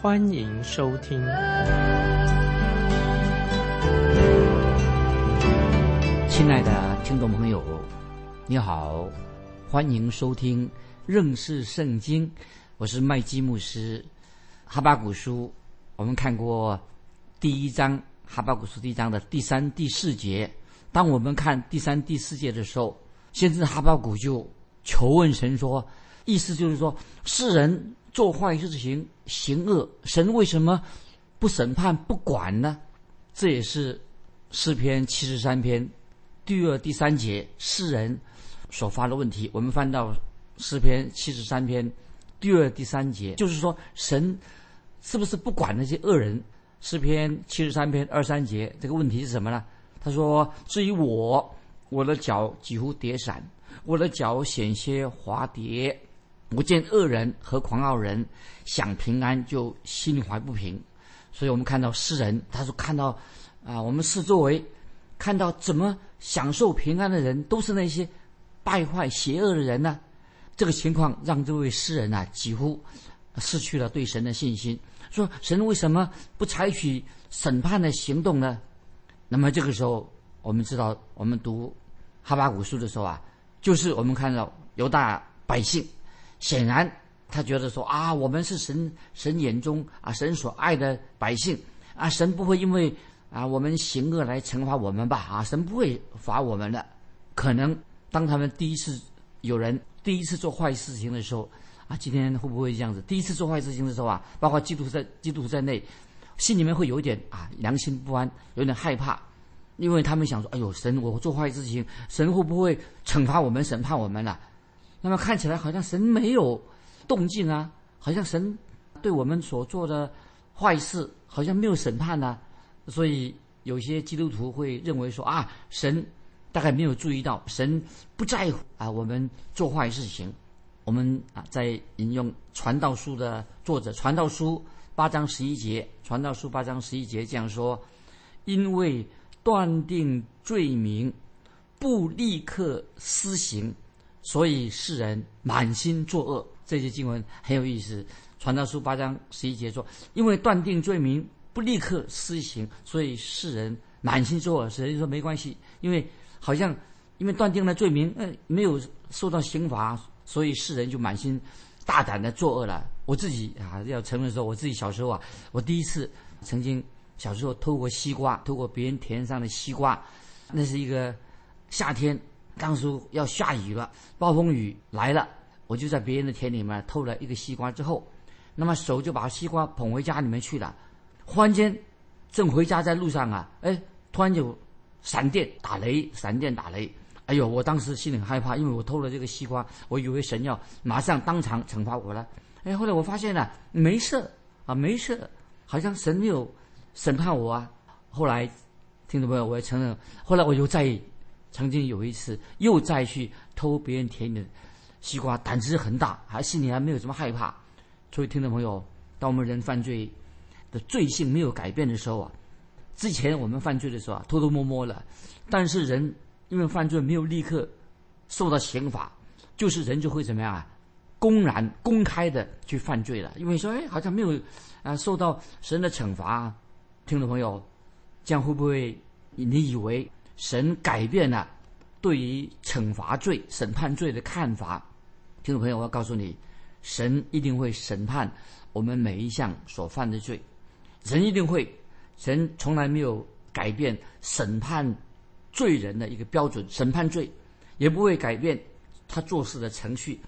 欢迎收听。亲爱的听众朋友，你好，欢迎收听认识圣经，我是麦基牧师。哈巴古书，我们看过第一章，哈巴古书第一章的第三、第四节。当我们看第三、第四节的时候，先知哈巴古就求问神说：“意思就是说，世人做坏事情、行恶，神为什么不审判、不管呢？”这也是诗篇七十三篇第二、第三节世人所发的问题。我们翻到诗篇七十三篇第二、第三节，就是说，神是不是不管那些恶人？诗篇七十三篇二三节这个问题是什么呢？他说：“至于我，我的脚几乎跌散，我的脚险些滑跌。我见恶人和狂傲人想平安，就心怀不平。所以我们看到诗人，他说看到啊，我们视作为看到怎么享受平安的人，都是那些败坏邪恶的人呢？这个情况让这位诗人啊，几乎失去了对神的信心。说神为什么不采取审判的行动呢？”那么这个时候，我们知道，我们读哈巴古书的时候啊，就是我们看到犹大百姓，显然他觉得说啊，我们是神神眼中啊神所爱的百姓啊，神不会因为啊我们行恶来惩罚我们吧啊，神不会罚我们的。可能当他们第一次有人第一次做坏事情的时候啊，今天会不会这样子？第一次做坏事情的时候啊，包括基督在基督在内。心里面会有一点啊良心不安，有点害怕，因为他们想说：“哎呦，神，我做坏事情，神会不会惩罚我们、审判我们了？”那么看起来好像神没有动静啊，好像神对我们所做的坏事好像没有审判呢。所以有些基督徒会认为说：“啊，神大概没有注意到，神不在乎啊我们做坏事情。”我们啊在引用《传道书》的作者，《传道书》。八章十一节，传道书八章十一节这样说：因为断定罪名，不立刻施行，所以世人满心作恶。这些经文很有意思。传道书八章十一节说：因为断定罪名，不立刻施行，所以世人满心作恶。神就说没关系，因为好像因为断定了罪名，嗯，没有受到刑罚，所以世人就满心。大胆的作恶了。我自己啊，要承认说，我自己小时候啊，我第一次曾经小时候偷过西瓜，偷过别人田上的西瓜。那是一个夏天，当时要下雨了，暴风雨来了，我就在别人的田里面偷了一个西瓜之后，那么手就把西瓜捧回家里面去了。忽然间，正回家在路上啊，哎，突然就闪电打雷，闪电打雷。哎呦！我当时心里很害怕，因为我偷了这个西瓜，我以为神要马上当场惩罚我了。哎，后来我发现了，没事啊，没事，好像神没有审判我啊。后来，听众朋友，我也承认，后来我又在曾经有一次又再去偷别人田里的西瓜，胆子很大，还心里还没有什么害怕。所以，听众朋友，当我们人犯罪的罪性没有改变的时候啊，之前我们犯罪的时候啊，偷偷摸摸了，但是人。因为犯罪没有立刻受到刑罚，就是人就会怎么样啊？公然、公开的去犯罪了。因为说，哎，好像没有啊受到神的惩罚。听众朋友，这样会不会你以为神改变了对于惩罚罪、审判罪的看法？听众朋友，我要告诉你，神一定会审判我们每一项所犯的罪，人一定会，神从来没有改变审判。罪人的一个标准，审判罪也不会改变他做事的程序。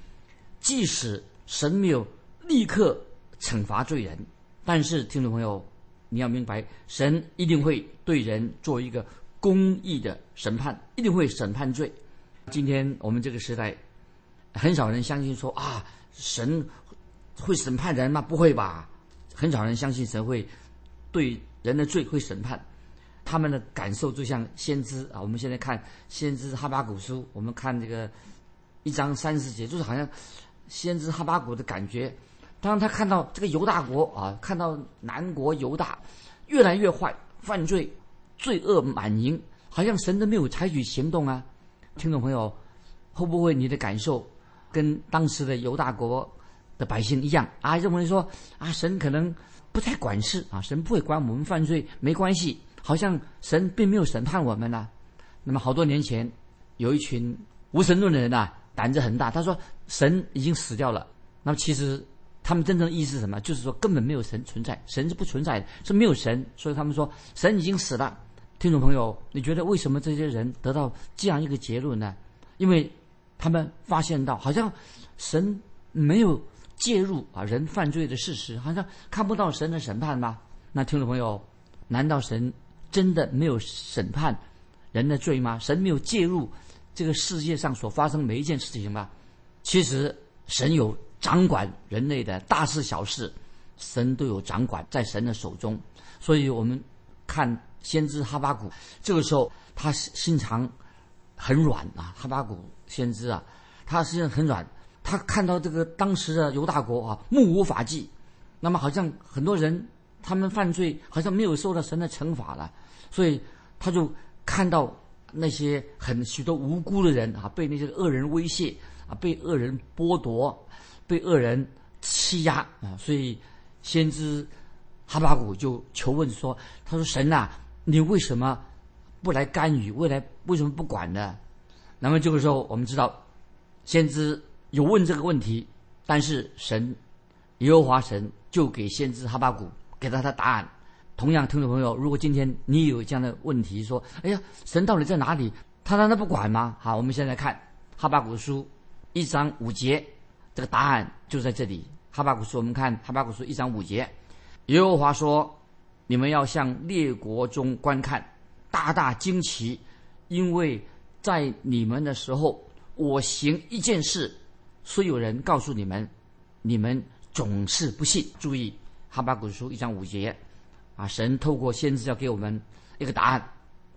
即使神没有立刻惩罚罪人，但是听众朋友，你要明白，神一定会对人做一个公义的审判，一定会审判罪。今天我们这个时代，很少人相信说啊，神会审判人吗？不会吧？很少人相信神会对人的罪会审判，他们的感受就像先知啊。我们现在看先知哈巴谷书，我们看这个一章三十节，就是好像先知哈巴谷的感觉。当他看到这个犹大国啊，看到南国犹大越来越坏，犯罪、罪恶满盈，好像神都没有采取行动啊。听众朋友，会不会你的感受跟当时的犹大国的百姓一样啊？认为说啊，神可能不太管事啊，神不会管我们犯罪，没关系，好像神并没有审判我们呢。那么好多年前，有一群无神论的人呐，胆子很大，他说神已经死掉了。那么其实。他们真正的意思是什么？就是说根本没有神存在，神是不存在的，是没有神。所以他们说神已经死了。听众朋友，你觉得为什么这些人得到这样一个结论呢？因为他们发现到好像神没有介入啊人犯罪的事实，好像看不到神的审判吗？那听众朋友，难道神真的没有审判人的罪吗？神没有介入这个世界上所发生每一件事情吗？其实神有。掌管人类的大事小事，神都有掌管在神的手中。所以我们看先知哈巴谷，这个时候他心肠很软啊。哈巴谷先知啊，他实际上很软。他看到这个当时的犹大国啊，目无法纪，那么好像很多人他们犯罪，好像没有受到神的惩罚了。所以他就看到那些很许多无辜的人啊，被那些恶人威胁啊，被恶人剥夺。被恶人欺压啊，所以先知哈巴谷就求问说：“他说神呐，你为什么不来干预？未来为什么不管呢？”那么这个时候，我们知道先知有问这个问题，但是神耶和华神就给先知哈巴谷给了他答案。同样，听众朋友，如果今天你有这样的问题，说：“哎呀，神到底在哪里？他难道不管吗？”好，我们现在看哈巴谷书一章五节。这个答案就在这里。哈巴古书，我们看哈巴古书一章五节，耶和华说：“你们要向列国中观看，大大惊奇，因为在你们的时候，我行一件事，虽有人告诉你们，你们总是不信。”注意，哈巴古书一章五节，啊，神透过先知要给我们一个答案。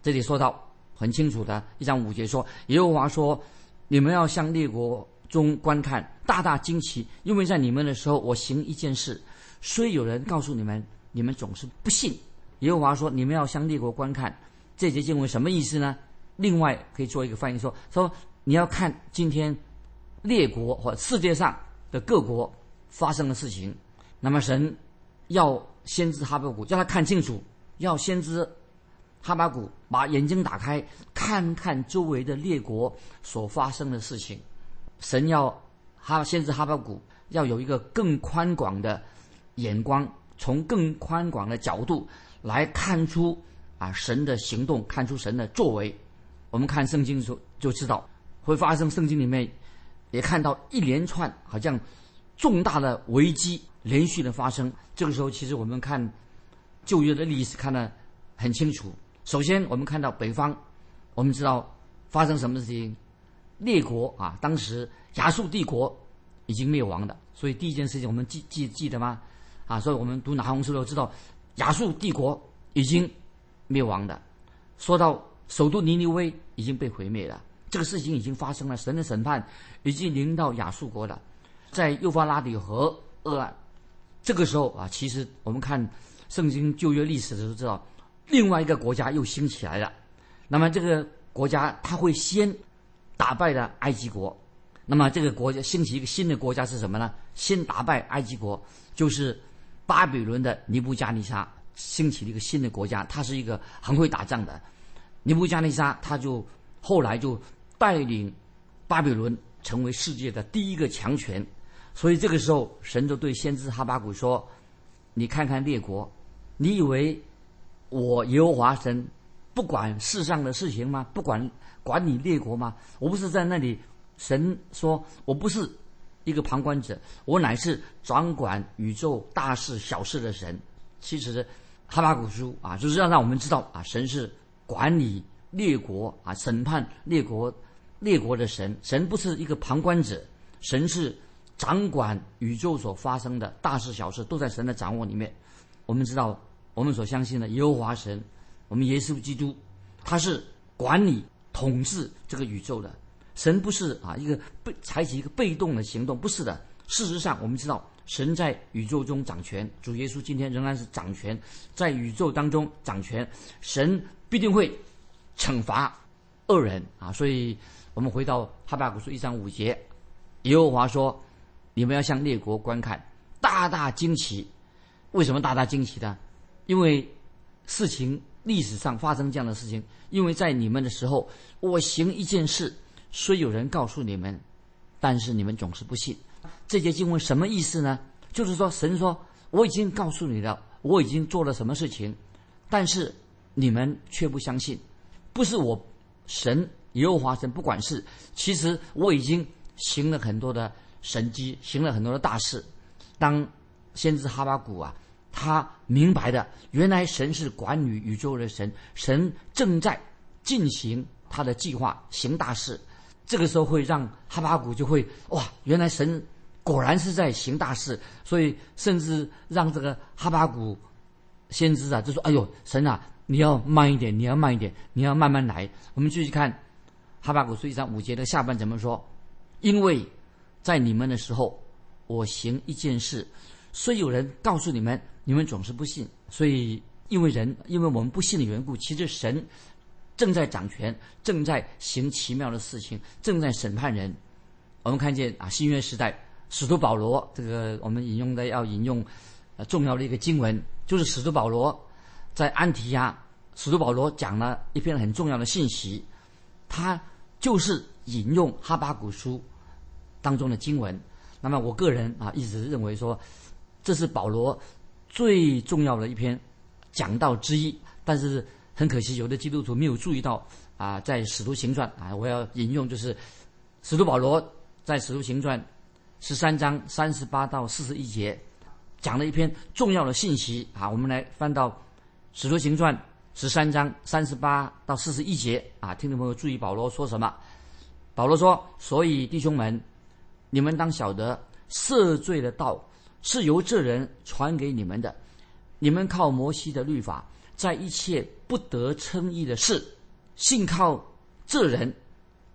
这里说到很清楚的一章五节说，耶和华说：“你们要向列国。”中观看，大大惊奇，因为在你们的时候，我行一件事，虽有人告诉你们，你们总是不信。耶和华说：“你们要向列国观看。”这节经文什么意思呢？另外可以做一个翻译，说说你要看今天列国或世界上的各国发生的事情。那么神要先知哈巴谷叫他看清楚，要先知哈巴谷把眼睛打开，看看周围的列国所发生的事情。神要哈先知哈巴谷要有一个更宽广的眼光，从更宽广的角度来看出啊神的行动，看出神的作为。我们看圣经的时候就知道会发生，圣经里面也看到一连串好像重大的危机连续的发生。这个时候，其实我们看旧约的历史看得很清楚。首先，我们看到北方，我们知道发生什么事情。列国啊，当时亚述帝国已经灭亡了，所以第一件事情我们记记记得吗？啊，所以我们读拿红书都知道亚述帝国已经灭亡的。说到首都尼尼微已经被毁灭了，这个事情已经发生了，神的审判已经临到亚述国了，在幼发拉底河鄂岸。这个时候啊，其实我们看圣经旧约历史的时候知道，另外一个国家又兴起来了。那么这个国家他会先。打败了埃及国，那么这个国家兴起一个新的国家是什么呢？先打败埃及国，就是巴比伦的尼布加尼撒兴起了一个新的国家，他是一个很会打仗的。尼布加尼撒他就后来就带领巴比伦成为世界的第一个强权，所以这个时候神就对先知哈巴谷说：“你看看列国，你以为我耶和华神不管世上的事情吗？不管？”管你列国吗？我不是在那里。神说：“我不是一个旁观者，我乃是掌管宇宙大事小事的神。”其实，哈巴古书啊，就是要让我们知道啊，神是管理列国啊，审判列国列国的神。神不是一个旁观者，神是掌管宇宙所发生的大事小事都在神的掌握里面。我们知道，我们所相信的耶和华神，我们耶稣基督，他是管理统治这个宇宙的神，不是啊一个被采取一个被动的行动，不是的。事实上，我们知道神在宇宙中掌权，主耶稣今天仍然是掌权，在宇宙当中掌权，神必定会惩罚恶人啊！所以，我们回到哈巴谷书一章五节，耶和华说：“你们要向列国观看，大大惊奇。为什么大大惊奇呢？因为事情历史上发生这样的事情，因为在你们的时候，我行一件事，虽有人告诉你们，但是你们总是不信。”这节经文什么意思呢？就是说，神说我已经告诉你了，我已经做了什么事情，但是你们却不相信。不是我神耶和华神不管事，其实我已经行了很多的神迹，行了很多的大事。当先知哈巴谷啊，他明白的，原来神是管理宇宙的神，神正在进行他的计划，行大事。这个时候会让哈巴谷就会哇，原来神。果然是在行大事，所以甚至让这个哈巴谷先知啊，就说：“哎呦，神啊，你要慢一点，你要慢一点，你要慢慢来。”我们继续看哈巴谷书一章五节的下半怎么说？因为在你们的时候，我行一件事，虽有人告诉你们，你们总是不信。所以因为人，因为我们不信的缘故，其实神正在掌权，正在行奇妙的事情，正在审判人。我们看见啊，新约时代。使徒保罗，这个我们引用的要引用，呃，重要的一个经文，就是使徒保罗在安提亚，使徒保罗讲了一篇很重要的信息，他就是引用哈巴古书当中的经文。那么我个人啊，一直认为说，这是保罗最重要的一篇讲道之一。但是很可惜，有的基督徒没有注意到啊，在使徒行传啊，我要引用就是使徒保罗在使徒行传。十三章三十八到四十一节，讲了一篇重要的信息啊。我们来翻到《使徒行传》十三章三十八到四十一节啊。听众朋友注意，保罗说什么？保罗说：“所以弟兄们，你们当晓得，赦罪的道是由这人传给你们的。你们靠摩西的律法，在一切不得称义的事，信靠这人，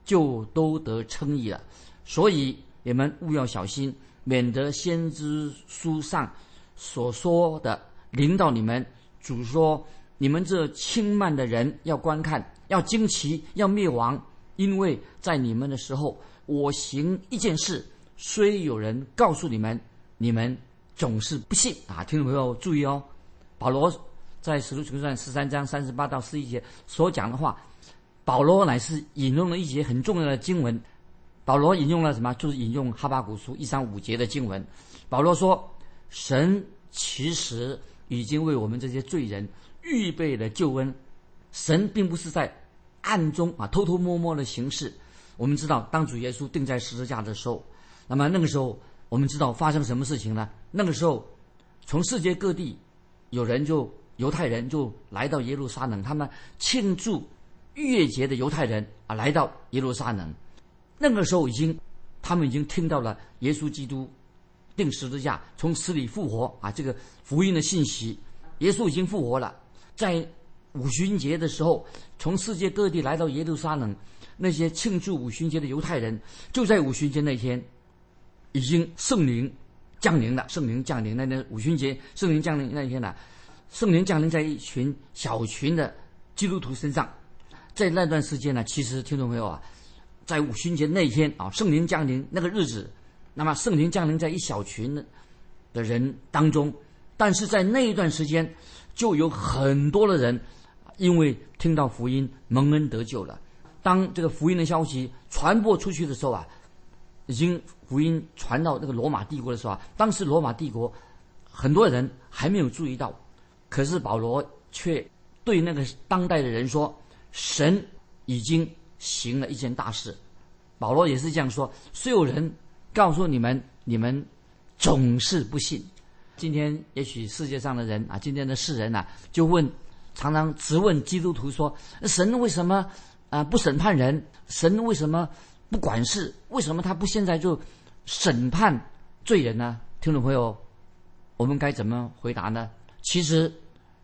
就都得称义了。所以。”你们务要小心，免得先知书上所说的领导你们。主说：“你们这轻慢的人要观看，要惊奇，要灭亡，因为在你们的时候，我行一件事，虽有人告诉你们，你们总是不信啊！”听众朋友注意哦，保罗在使徒行传十三章三十八到四一节所讲的话，保罗乃是引用了一节很重要的经文。保罗引用了什么？就是引用哈巴古书一章五节的经文。保罗说：“神其实已经为我们这些罪人预备了救恩。神并不是在暗中啊偷偷摸摸的行事。我们知道，当主耶稣钉在十字架的时候，那么那个时候我们知道发生什么事情呢？那个时候，从世界各地有人就犹太人就来到耶路撒冷，他们庆祝逾越节的犹太人啊来到耶路撒冷。”那个时候已经，他们已经听到了耶稣基督定十字架、从死里复活啊，这个福音的信息。耶稣已经复活了，在五旬节的时候，从世界各地来到耶路撒冷，那些庆祝五旬节的犹太人，就在五旬节那天，已经圣灵降临了。圣灵降临那天，五旬节圣灵降临那天呢，圣灵降临在一群小群的基督徒身上。在那段时间呢，其实听众朋友啊。在五旬节那一天啊，圣灵降临那个日子，那么圣灵降临在一小群的的人当中，但是在那一段时间，就有很多的人因为听到福音蒙恩得救了。当这个福音的消息传播出去的时候啊，已经福音传到那个罗马帝国的时候啊，当时罗马帝国很多人还没有注意到，可是保罗却对那个当代的人说：“神已经。”行了一件大事，保罗也是这样说。虽有人告诉你们，你们总是不信。今天也许世界上的人啊，今天的世人呐，就问，常常直问基督徒说：神为什么啊不审判人？神为什么不管事？为什么他不现在就审判罪人呢？听众朋友，我们该怎么回答呢？其实，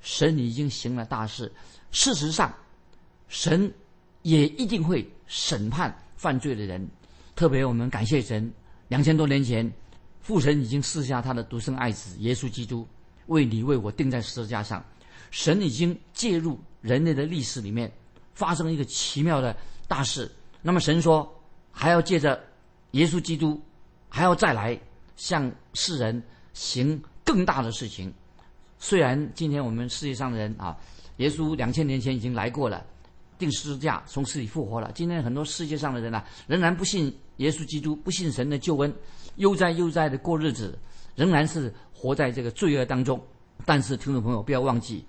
神已经行了大事。事实上，神也一定会审判犯罪的人。特别我们感谢神，两千多年前，父神已经赐下他的独生爱子耶稣基督，为你为我钉在十字架上。神已经介入人类的历史里面，发生一个奇妙的大事。那么神说，还要借着耶稣基督，还要再来向世人行更大的事情。虽然今天我们世界上的人啊，耶稣两千年前已经来过了，定十字架从死里复活了。今天很多世界上的人啊，仍然不信耶稣基督，不信神的救恩，悠哉悠哉的过日子，仍然是活在这个罪恶当中。但是听众朋友不要忘记，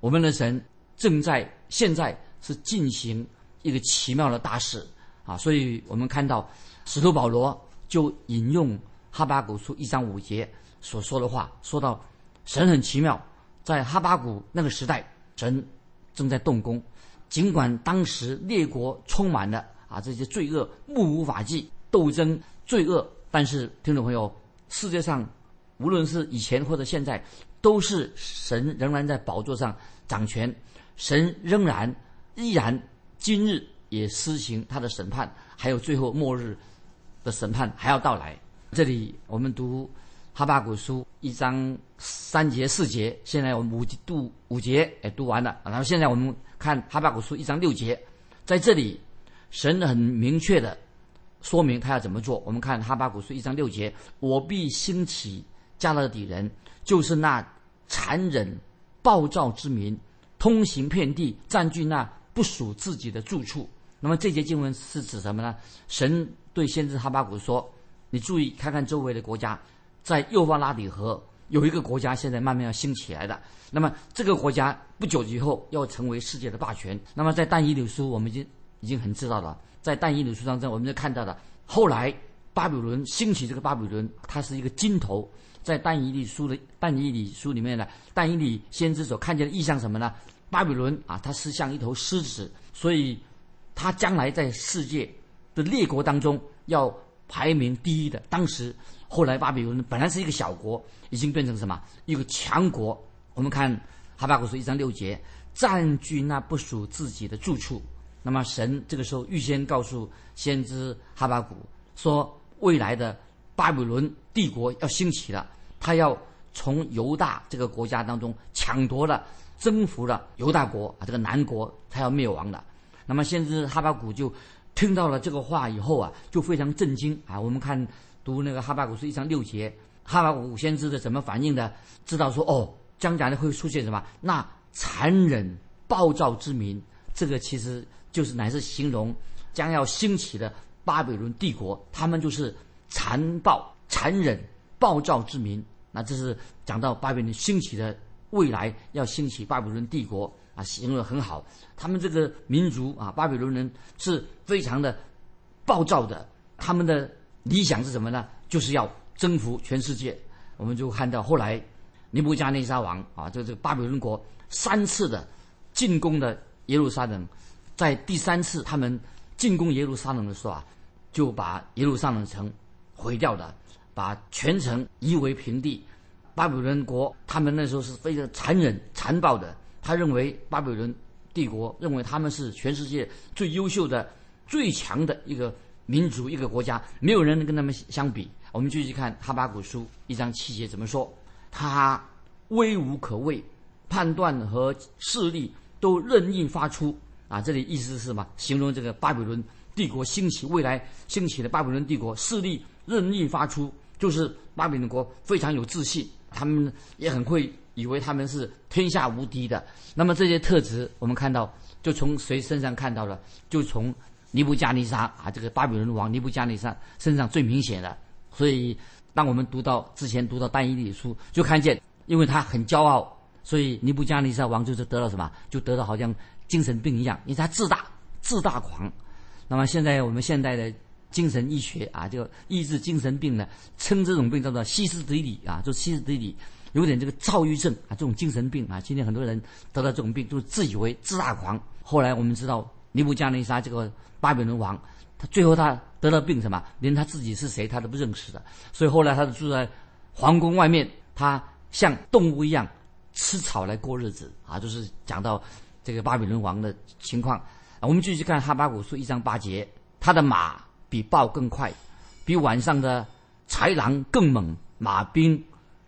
我们的神正在现在是进行一个奇妙的大事啊！所以我们看到使徒保罗就引用哈巴谷书一章五节所说的话，说到。神很奇妙，在哈巴谷那个时代，神正在动工。尽管当时列国充满了啊这些罪恶，目无法纪，斗争罪恶，但是听众朋友，世界上无论是以前或者现在，都是神仍然在宝座上掌权，神仍然依然今日也施行他的审判，还有最后末日的审判还要到来。这里我们读。哈巴古书一章三节四节，现在我们五读五节也读完了。然后现在我们看哈巴古书一章六节，在这里神很明确的说明他要怎么做。我们看哈巴古书一章六节：“我必兴起加勒底人，就是那残忍暴躁之民，通行遍地，占据那不属自己的住处。”那么这节经文是指什么呢？神对先知哈巴古说：“你注意看看周围的国家。”在幼发拉底河有一个国家，现在慢慢要兴起来的。那么这个国家不久以后要成为世界的霸权。那么在但以理书，我们已经已经很知道了。在但以理书当中，我们就看到了后来巴比伦兴起，这个巴比伦它是一个金头。在但以理书的但以理书里面呢，但以理先知所看见的意象什么呢？巴比伦啊，它是像一头狮子，所以它将来在世界的列国当中要排名第一的。当时。后来巴比伦本来是一个小国，已经变成什么一个强国？我们看哈巴古书一章六节，占据那不属自己的住处。那么神这个时候预先告诉先知哈巴古说，未来的巴比伦帝国要兴起了，他要从犹大这个国家当中抢夺了、征服了犹大国啊，这个南国他要灭亡了。那么先知哈巴古就听到了这个话以后啊，就非常震惊啊。我们看。读那个哈巴古书一章六节，哈巴古先知的怎么反应的？知道说哦，将来会出现什么？那残忍暴躁之民，这个其实就是乃是形容将要兴起的巴比伦帝国，他们就是残暴、残忍、暴躁之民。那这是讲到巴比伦兴起的未来要兴起巴比伦帝国啊，形容的很好。他们这个民族啊，巴比伦人是非常的暴躁的，他们的。理想是什么呢？就是要征服全世界。我们就看到后来，尼布加内沙王啊，就这个巴比伦国三次的进攻的耶路撒冷，在第三次他们进攻耶路撒冷的时候啊，就把耶路撒冷城毁掉的，把全城夷为平地。巴比伦国他们那时候是非常残忍残暴的，他认为巴比伦帝国认为他们是全世界最优秀的、最强的一个。民族一个国家，没有人能跟他们相比。我们继续看哈巴古书一章七节怎么说？他威无可畏，判断和势力都任意发出啊！这里意思是什么？形容这个巴比伦帝国兴起，未来兴起的巴比伦帝国势力任意发出，就是巴比伦国非常有自信，他们也很会以为他们是天下无敌的。那么这些特质，我们看到就从谁身上看到了？就从。尼布加尼撒啊，这个巴比伦王尼布加尼撒身上最明显的，所以当我们读到之前读到但以理书，就看见，因为他很骄傲，所以尼布加尼撒王就是得了什么，就得了好像精神病一样，因为他自大自大狂。那么现在我们现代的精神医学啊，就医治精神病呢，称这种病叫做西斯底里啊，就西斯底里有点这个躁郁症啊，这种精神病啊，今天很多人得了这种病就自以为自大狂。后来我们知道尼布加尼撒这个。巴比伦王，他最后他得了病，什么连他自己是谁他都不认识的，所以后来他就住在皇宫外面，他像动物一样吃草来过日子啊，就是讲到这个巴比伦王的情况。我们继续看哈巴古书一章八节，他的马比豹更快，比晚上的豺狼更猛，马兵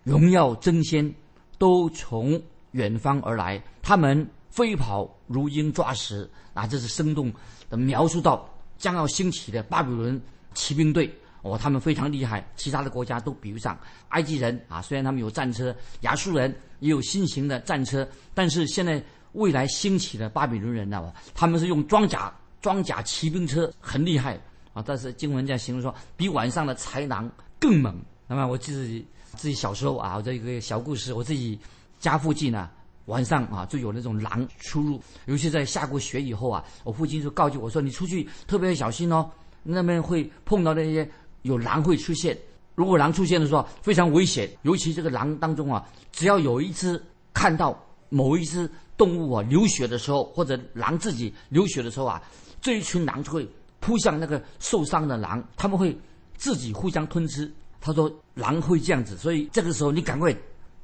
荣耀争先，都从远方而来，他们飞跑如鹰抓食啊，这是生动的描述到将要兴起的巴比伦骑兵队。哦，他们非常厉害，其他的国家都比不上。埃及人啊，虽然他们有战车，亚述人也有新型的战车，但是现在未来兴起的巴比伦人呢，他们是用装甲装甲骑兵车，很厉害啊。但是经文这样形容说，比晚上的豺狼更猛。那么我自己自己小时候啊，这一个小故事，我自己家附近呢，晚上啊就有那种狼出入，尤其在下过雪以后啊，我父亲就告诫我说，你出去特别小心哦，那边会碰到那些。有狼会出现，如果狼出现的时候非常危险，尤其这个狼当中啊，只要有一只看到某一只动物啊流血的时候，或者狼自己流血的时候啊，这一群狼就会扑向那个受伤的狼，他们会自己互相吞吃。他说狼会这样子，所以这个时候你赶快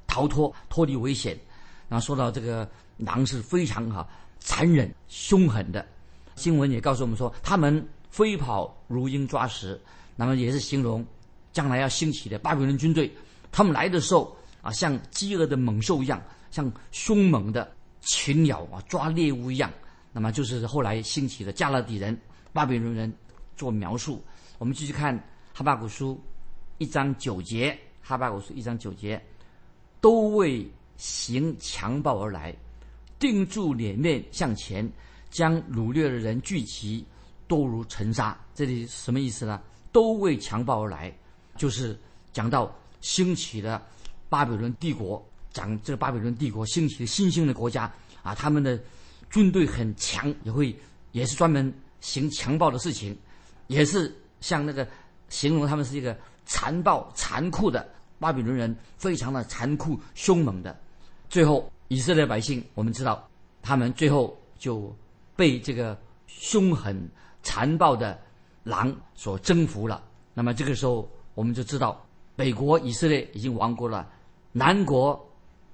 逃脱，脱离危险。然后说到这个狼是非常哈残忍凶狠的，新闻也告诉我们说，他们飞跑如鹰抓食。那么也是形容将来要兴起的巴比伦军队，他们来的时候啊，像饥饿的猛兽一样，像凶猛的群鸟啊抓猎物一样。那么就是后来兴起的加勒底人、巴比伦人做描述。我们继续看哈巴古书一章九节，哈巴古书一章九节，都为行强暴而来，定住脸面向前，将掳掠的人聚集，多如尘沙。这里什么意思呢？都为强暴而来，就是讲到兴起的巴比伦帝国，讲这个巴比伦帝国兴起的新兴的国家啊，他们的军队很强，也会也是专门行强暴的事情，也是像那个形容他们是一个残暴残酷的巴比伦人，非常的残酷凶猛的。最后以色列百姓，我们知道他们最后就被这个凶狠残暴的。狼所征服了，那么这个时候我们就知道，北国以色列已经亡国了，南国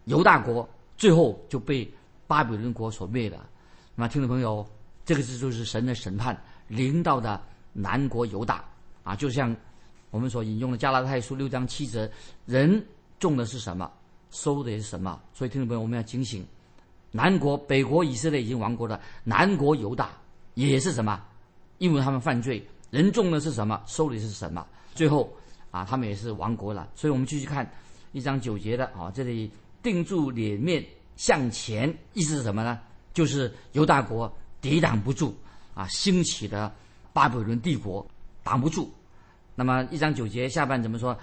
犹大国最后就被巴比伦国所灭了。那么听众朋友，这个字就是神的审判临到的南国犹大啊，就像我们所引用的加拉太书六章七节，人种的是什么，收的也是什么。所以听众朋友，我们要警醒，南国北国以色列已经亡国了，南国犹大也是什么，因为他们犯罪。人种的是什么，收的是什么。最后，啊，他们也是亡国了。所以我们继续看一章九节的啊，这里定住脸面向前，意思是什么呢？就是犹大国抵挡不住啊，兴起的巴比伦帝国挡不住。那么一章九节下半怎么说？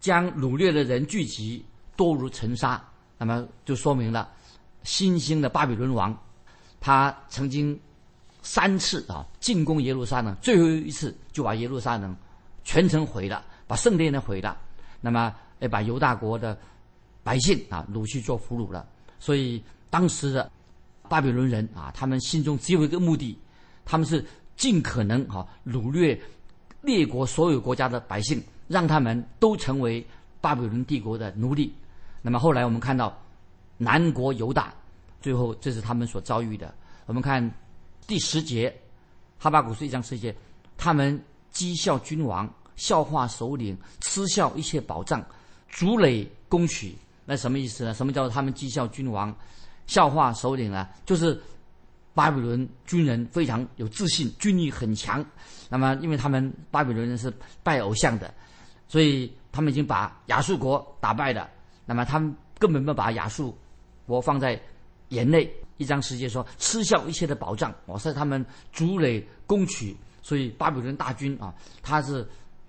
将掳掠的人聚集多如尘沙。那么就说明了新兴的巴比伦王，他曾经。三次啊进攻耶路撒冷，最后一次就把耶路撒冷全城毁了，把圣殿呢毁了，那么也把犹大国的百姓啊掳去做俘虏了。所以当时的巴比伦人啊，他们心中只有一个目的，他们是尽可能啊掳掠列国所有国家的百姓，让他们都成为巴比伦帝国的奴隶。那么后来我们看到南国犹大，最后这是他们所遭遇的。我们看。第十节，哈巴古是一章十节，他们讥笑君王，笑话首领，嗤笑一切宝藏，逐垒攻取。那什么意思呢？什么叫做他们讥笑君王，笑话首领呢？就是巴比伦军人非常有自信，军力很强。那么，因为他们巴比伦人是拜偶像的，所以他们已经把亚述国打败了。那么，他们根本没有把亚述国放在眼内。一张世界说吃笑一切的宝藏，我是他们筑垒攻取，所以巴比伦大军啊，他是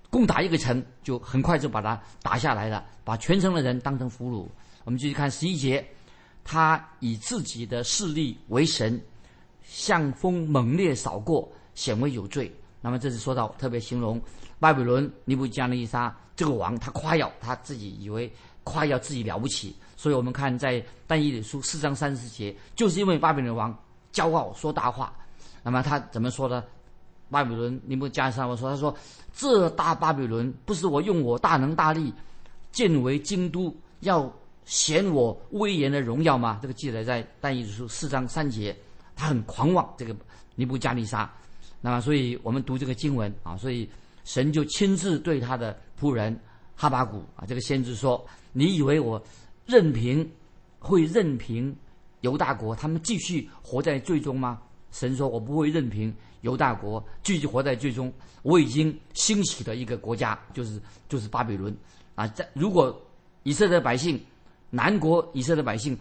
攻打一个城，就很快就把它打下来了，把全城的人当成俘虏。我们继续看十一节，他以自己的势力为神，向风猛烈扫过，显为有罪。那么这是说到特别形容巴比伦尼布加利沙这个王，他夸耀他自己以为夸耀自己了不起。所以我们看在但以理书四章三十节，就是因为巴比伦王骄傲说大话，那么他怎么说呢？巴比伦尼布加沙我说，他说这大巴比伦不是我用我大能大力建为京都，要显我威严的荣耀吗？这个记载在但以理书四章三节，他很狂妄，这个尼布加利沙。那么，所以我们读这个经文啊，所以神就亲自对他的仆人哈巴谷啊，这个先知说：“你以为我任凭会任凭犹大国他们继续活在最终吗？”神说：“我不会任凭犹大国继续活在最终，我已经兴起的一个国家，就是就是巴比伦啊。在如果以色列百姓。”南国以色列百姓，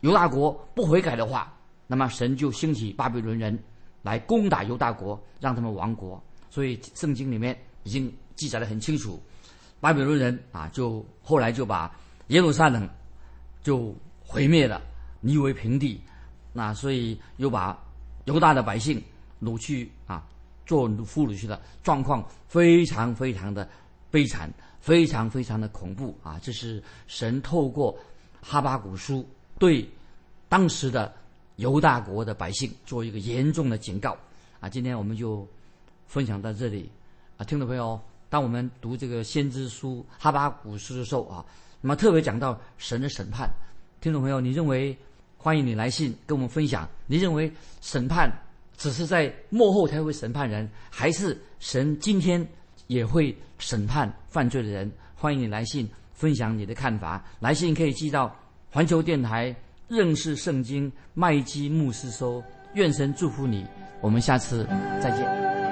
犹大国不悔改的话，那么神就兴起巴比伦人来攻打犹大国，让他们亡国。所以圣经里面已经记载的很清楚，巴比伦人啊，就后来就把耶路撒冷就毁灭了，夷为平地。那所以又把犹大的百姓掳去啊，做俘虏去的状况非常非常的悲惨。非常非常的恐怖啊！这是神透过哈巴古书对当时的犹大国的百姓做一个严重的警告啊！今天我们就分享到这里啊，听众朋友，当我们读这个先知书哈巴古书的时候啊，那么特别讲到神的审判，听众朋友，你认为欢迎你来信跟我们分享，你认为审判只是在幕后才会审判人，还是神今天？也会审判犯罪的人。欢迎你来信分享你的看法。来信可以寄到环球电台认识圣经麦基牧师收。愿神祝福你。我们下次再见。